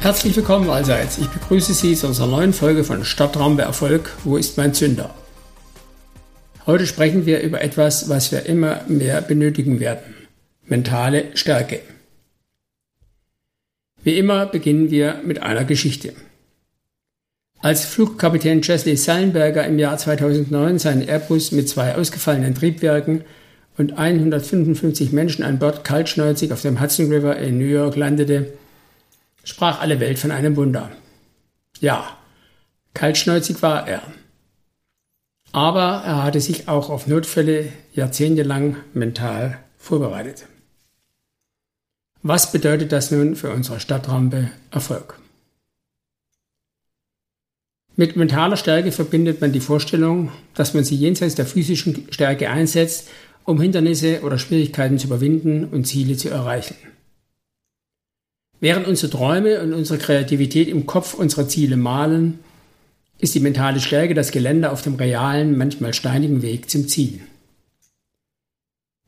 Herzlich willkommen allseits. Ich begrüße Sie zu unserer neuen Folge von Stadtrampe Erfolg. Wo ist mein Zünder? Heute sprechen wir über etwas, was wir immer mehr benötigen werden. Mentale Stärke. Wie immer beginnen wir mit einer Geschichte. Als Flugkapitän Chesley Sallenberger im Jahr 2009 seinen Airbus mit zwei ausgefallenen Triebwerken und 155 Menschen an Bord kaltschneuzig auf dem Hudson River in New York landete, sprach alle Welt von einem Wunder. Ja, kaltschnäuzig war er. Aber er hatte sich auch auf Notfälle jahrzehntelang mental vorbereitet. Was bedeutet das nun für unsere Stadtrampe Erfolg? Mit mentaler Stärke verbindet man die Vorstellung, dass man sie jenseits der physischen Stärke einsetzt, um Hindernisse oder Schwierigkeiten zu überwinden und Ziele zu erreichen. Während unsere Träume und unsere Kreativität im Kopf unsere Ziele malen, ist die mentale Stärke das Geländer auf dem realen, manchmal steinigen Weg zum Ziel.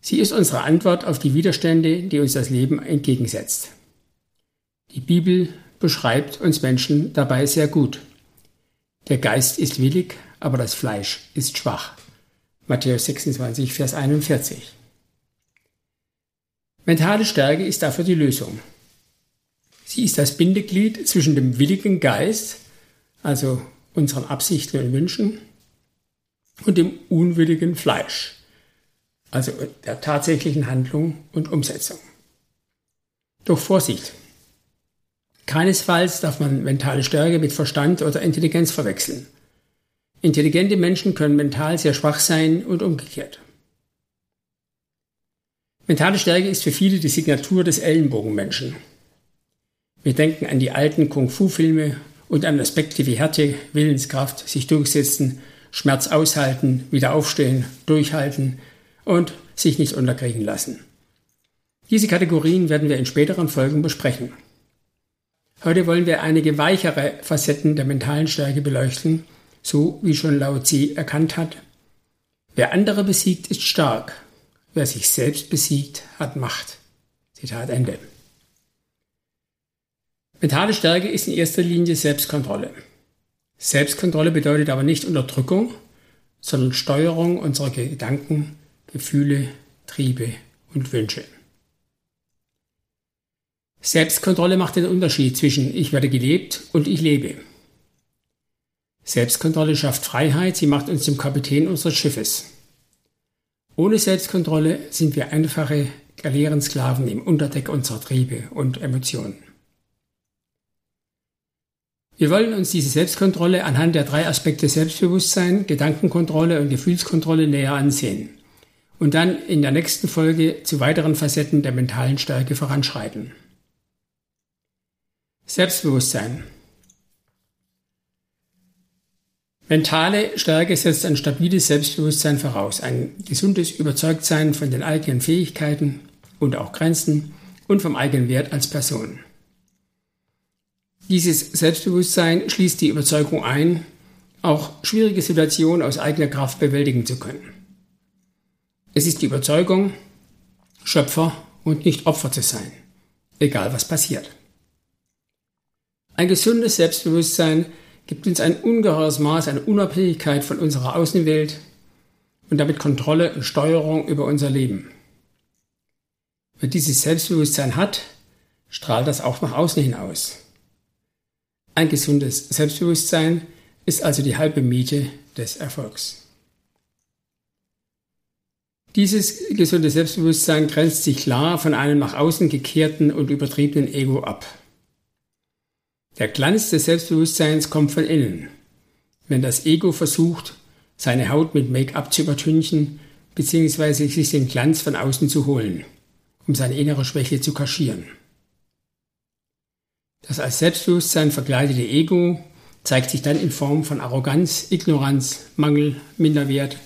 Sie ist unsere Antwort auf die Widerstände, die uns das Leben entgegensetzt. Die Bibel beschreibt uns Menschen dabei sehr gut. Der Geist ist willig, aber das Fleisch ist schwach. Matthäus 26, Vers 41. Mentale Stärke ist dafür die Lösung. Sie ist das Bindeglied zwischen dem willigen Geist, also unseren Absichten und Wünschen, und dem unwilligen Fleisch, also der tatsächlichen Handlung und Umsetzung. Doch Vorsicht! Keinesfalls darf man mentale Stärke mit Verstand oder Intelligenz verwechseln. Intelligente Menschen können mental sehr schwach sein und umgekehrt. Mentale Stärke ist für viele die Signatur des Ellenbogenmenschen. Wir denken an die alten Kung-Fu-Filme und an Aspekte wie Härte, Willenskraft, sich durchsetzen, Schmerz aushalten, wieder aufstehen, durchhalten und sich nicht unterkriegen lassen. Diese Kategorien werden wir in späteren Folgen besprechen. Heute wollen wir einige weichere Facetten der mentalen Stärke beleuchten, so wie schon Lao Tse erkannt hat. Wer andere besiegt, ist stark. Wer sich selbst besiegt, hat Macht. Zitat Ende. Mentale Stärke ist in erster Linie Selbstkontrolle. Selbstkontrolle bedeutet aber nicht Unterdrückung, sondern Steuerung unserer Gedanken, Gefühle, Triebe und Wünsche. Selbstkontrolle macht den Unterschied zwischen ich werde gelebt und ich lebe. Selbstkontrolle schafft Freiheit, sie macht uns zum Kapitän unseres Schiffes. Ohne Selbstkontrolle sind wir einfache Galeerensklaven im Unterdeck unserer Triebe und Emotionen. Wir wollen uns diese Selbstkontrolle anhand der drei Aspekte Selbstbewusstsein, Gedankenkontrolle und Gefühlskontrolle näher ansehen und dann in der nächsten Folge zu weiteren Facetten der mentalen Stärke voranschreiten. Selbstbewusstsein. Mentale Stärke setzt ein stabiles Selbstbewusstsein voraus, ein gesundes Überzeugtsein von den eigenen Fähigkeiten und auch Grenzen und vom eigenen Wert als Person. Dieses Selbstbewusstsein schließt die Überzeugung ein, auch schwierige Situationen aus eigener Kraft bewältigen zu können. Es ist die Überzeugung, Schöpfer und nicht Opfer zu sein, egal was passiert. Ein gesundes Selbstbewusstsein gibt uns ein ungeheures Maß an Unabhängigkeit von unserer Außenwelt und damit Kontrolle und Steuerung über unser Leben. Wer dieses Selbstbewusstsein hat, strahlt das auch nach außen hinaus. Ein gesundes Selbstbewusstsein ist also die halbe Miete des Erfolgs. Dieses gesunde Selbstbewusstsein grenzt sich klar von einem nach außen gekehrten und übertriebenen Ego ab. Der Glanz des Selbstbewusstseins kommt von innen. Wenn das Ego versucht, seine Haut mit Make-up zu übertünchen, bzw. sich den Glanz von außen zu holen, um seine innere Schwäche zu kaschieren. Das als Selbstbewusstsein verkleidete Ego zeigt sich dann in Form von Arroganz, Ignoranz, Mangel, Minderwert,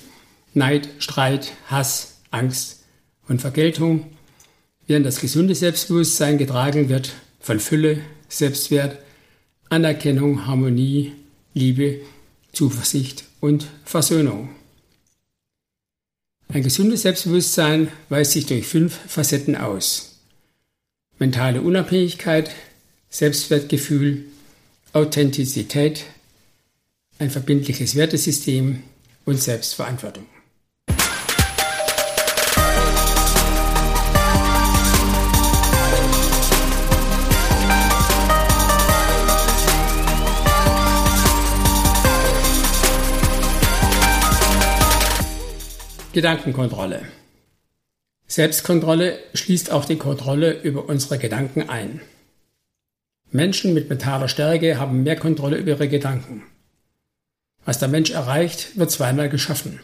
Neid, Streit, Hass, Angst und Vergeltung, während das gesunde Selbstbewusstsein getragen wird von Fülle, Selbstwert, Anerkennung, Harmonie, Liebe, Zuversicht und Versöhnung. Ein gesundes Selbstbewusstsein weist sich durch fünf Facetten aus. Mentale Unabhängigkeit, Selbstwertgefühl, Authentizität, ein verbindliches Wertesystem und Selbstverantwortung. Gedankenkontrolle. Selbstkontrolle schließt auch die Kontrolle über unsere Gedanken ein. Menschen mit mentaler Stärke haben mehr Kontrolle über ihre Gedanken. Was der Mensch erreicht, wird zweimal geschaffen.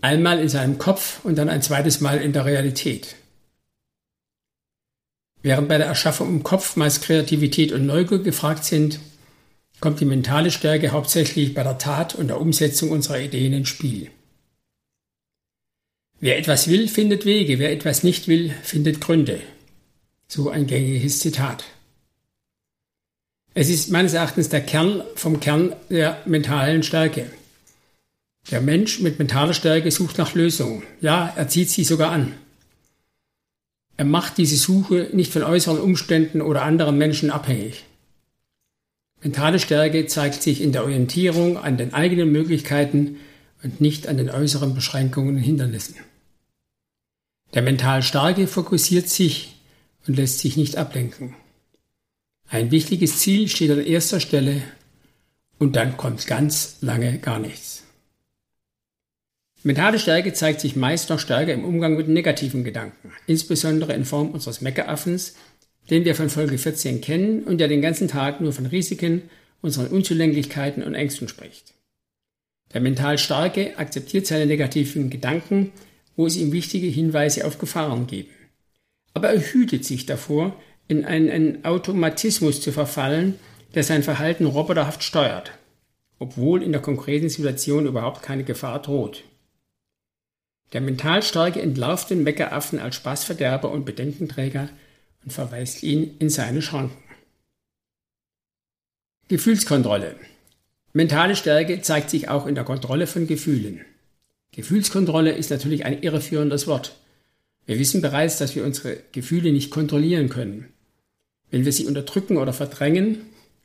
Einmal in seinem Kopf und dann ein zweites Mal in der Realität. Während bei der Erschaffung im Kopf meist Kreativität und Neugier gefragt sind, kommt die mentale Stärke hauptsächlich bei der Tat und der Umsetzung unserer Ideen ins Spiel. Wer etwas will, findet Wege, wer etwas nicht will, findet Gründe. So ein gängiges Zitat. Es ist meines Erachtens der Kern vom Kern der mentalen Stärke. Der Mensch mit mentaler Stärke sucht nach Lösungen. Ja, er zieht sie sogar an. Er macht diese Suche nicht von äußeren Umständen oder anderen Menschen abhängig. Mentale Stärke zeigt sich in der Orientierung an den eigenen Möglichkeiten und nicht an den äußeren Beschränkungen und Hindernissen. Der mental Starke fokussiert sich und lässt sich nicht ablenken. Ein wichtiges Ziel steht an erster Stelle und dann kommt ganz lange gar nichts. Mentale Stärke zeigt sich meist noch stärker im Umgang mit negativen Gedanken, insbesondere in Form unseres Meckeraffens, den wir von Folge 14 kennen und der den ganzen Tag nur von Risiken, unseren Unzulänglichkeiten und Ängsten spricht. Der mental Starke akzeptiert seine negativen Gedanken wo es ihm wichtige Hinweise auf Gefahren geben. Aber er hütet sich davor, in einen, einen Automatismus zu verfallen, der sein Verhalten roboterhaft steuert, obwohl in der konkreten Situation überhaupt keine Gefahr droht. Der mental starke entlarvt den Meckeraffen als Spaßverderber und Bedenkenträger und verweist ihn in seine Schranken. Gefühlskontrolle. Mentale Stärke zeigt sich auch in der Kontrolle von Gefühlen. Gefühlskontrolle ist natürlich ein irreführendes Wort. Wir wissen bereits, dass wir unsere Gefühle nicht kontrollieren können. Wenn wir sie unterdrücken oder verdrängen,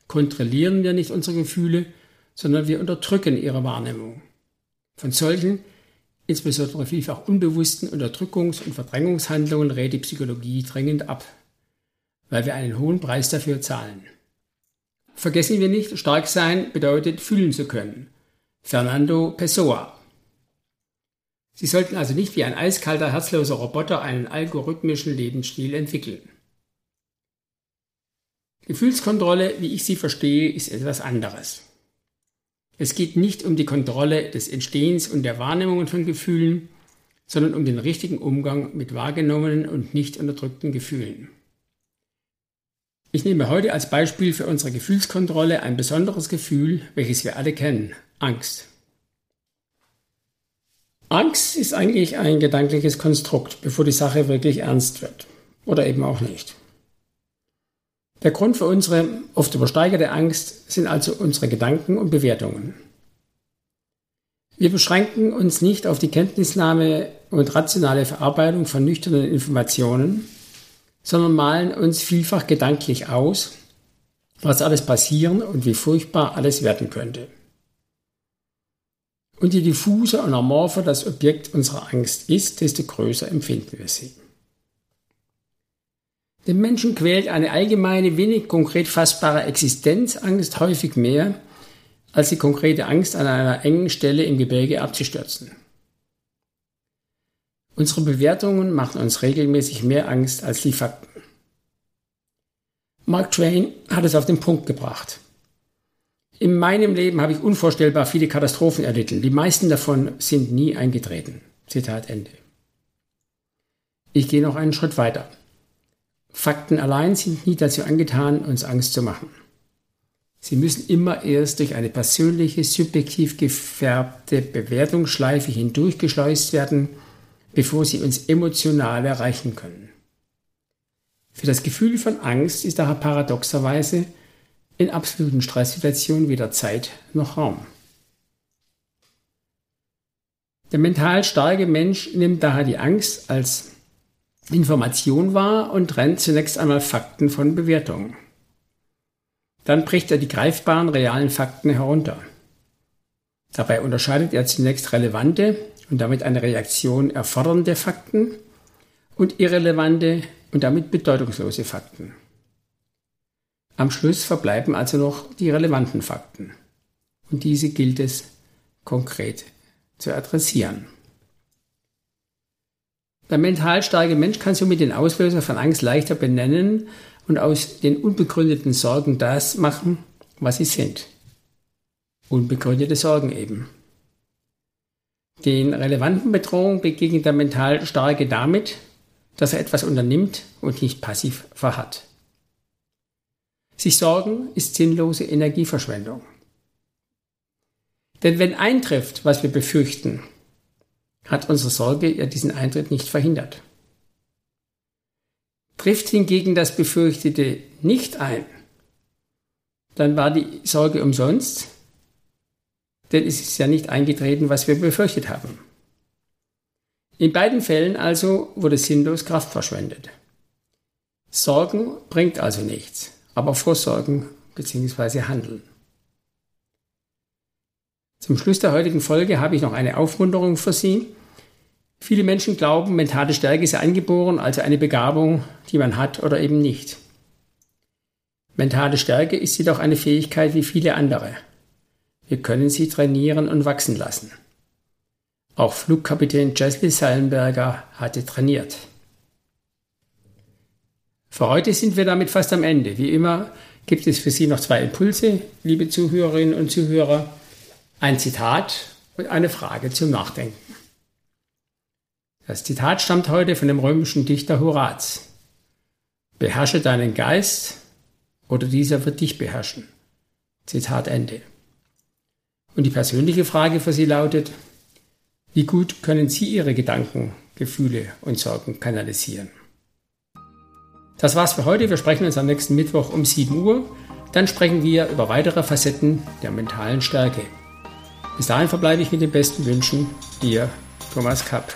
kontrollieren wir nicht unsere Gefühle, sondern wir unterdrücken ihre Wahrnehmung. Von solchen, insbesondere vielfach unbewussten Unterdrückungs- und Verdrängungshandlungen rät die Psychologie dringend ab, weil wir einen hohen Preis dafür zahlen. Vergessen wir nicht, stark sein bedeutet fühlen zu können. Fernando Pessoa Sie sollten also nicht wie ein eiskalter, herzloser Roboter einen algorithmischen Lebensstil entwickeln. Gefühlskontrolle, wie ich sie verstehe, ist etwas anderes. Es geht nicht um die Kontrolle des Entstehens und der Wahrnehmungen von Gefühlen, sondern um den richtigen Umgang mit wahrgenommenen und nicht unterdrückten Gefühlen. Ich nehme heute als Beispiel für unsere Gefühlskontrolle ein besonderes Gefühl, welches wir alle kennen, Angst. Angst ist eigentlich ein gedankliches Konstrukt, bevor die Sache wirklich ernst wird. Oder eben auch nicht. Der Grund für unsere oft übersteigerte Angst sind also unsere Gedanken und Bewertungen. Wir beschränken uns nicht auf die Kenntnisnahme und rationale Verarbeitung von nüchternen Informationen, sondern malen uns vielfach gedanklich aus, was alles passieren und wie furchtbar alles werden könnte. Und je diffuser und amorpher das Objekt unserer Angst ist, desto größer empfinden wir sie. Den Menschen quält eine allgemeine, wenig konkret fassbare Existenzangst häufig mehr, als die konkrete Angst an einer engen Stelle im Gebirge abzustürzen. Unsere Bewertungen machen uns regelmäßig mehr Angst als die Fakten. Mark Twain hat es auf den Punkt gebracht. In meinem Leben habe ich unvorstellbar viele Katastrophen erlitten. Die meisten davon sind nie eingetreten. Zitat Ende. Ich gehe noch einen Schritt weiter. Fakten allein sind nie dazu angetan, uns Angst zu machen. Sie müssen immer erst durch eine persönliche, subjektiv gefärbte Bewertungsschleife hindurchgeschleust werden, bevor sie uns emotional erreichen können. Für das Gefühl von Angst ist daher paradoxerweise in absoluten Stresssituationen weder Zeit noch Raum. Der mental starke Mensch nimmt daher die Angst als Information wahr und trennt zunächst einmal Fakten von Bewertungen. Dann bricht er die greifbaren realen Fakten herunter. Dabei unterscheidet er zunächst relevante und damit eine Reaktion erfordernde Fakten und irrelevante und damit bedeutungslose Fakten. Am Schluss verbleiben also noch die relevanten Fakten. Und diese gilt es konkret zu adressieren. Der mental starke Mensch kann somit den Auslöser von Angst leichter benennen und aus den unbegründeten Sorgen das machen, was sie sind. Unbegründete Sorgen eben. Den relevanten Bedrohungen begegnet der mental Starke damit, dass er etwas unternimmt und nicht passiv verharrt. Sich sorgen ist sinnlose Energieverschwendung. Denn wenn eintrifft, was wir befürchten, hat unsere Sorge ja diesen Eintritt nicht verhindert. Trifft hingegen das Befürchtete nicht ein, dann war die Sorge umsonst, denn es ist ja nicht eingetreten, was wir befürchtet haben. In beiden Fällen also wurde sinnlos Kraft verschwendet. Sorgen bringt also nichts, aber Vorsorgen bzw. Handeln. Zum Schluss der heutigen Folge habe ich noch eine Aufmunterung für Sie. Viele Menschen glauben, mentale Stärke sei angeboren, also eine Begabung, die man hat oder eben nicht. Mentale Stärke ist jedoch eine Fähigkeit wie viele andere. Wir können sie trainieren und wachsen lassen. Auch Flugkapitän Jesli Sallenberger hatte trainiert. Für heute sind wir damit fast am Ende. Wie immer gibt es für Sie noch zwei Impulse, liebe Zuhörerinnen und Zuhörer ein Zitat und eine Frage zum Nachdenken. Das Zitat stammt heute von dem römischen Dichter Horaz. Beherrsche deinen Geist oder dieser wird dich beherrschen. Zitat Ende. Und die persönliche Frage für Sie lautet, wie gut können Sie Ihre Gedanken, Gefühle und Sorgen kanalisieren? Das war's für heute. Wir sprechen uns am nächsten Mittwoch um 7 Uhr. Dann sprechen wir über weitere Facetten der mentalen Stärke. Bis dahin verbleibe ich mit den besten Wünschen. Ihr Thomas Kapp.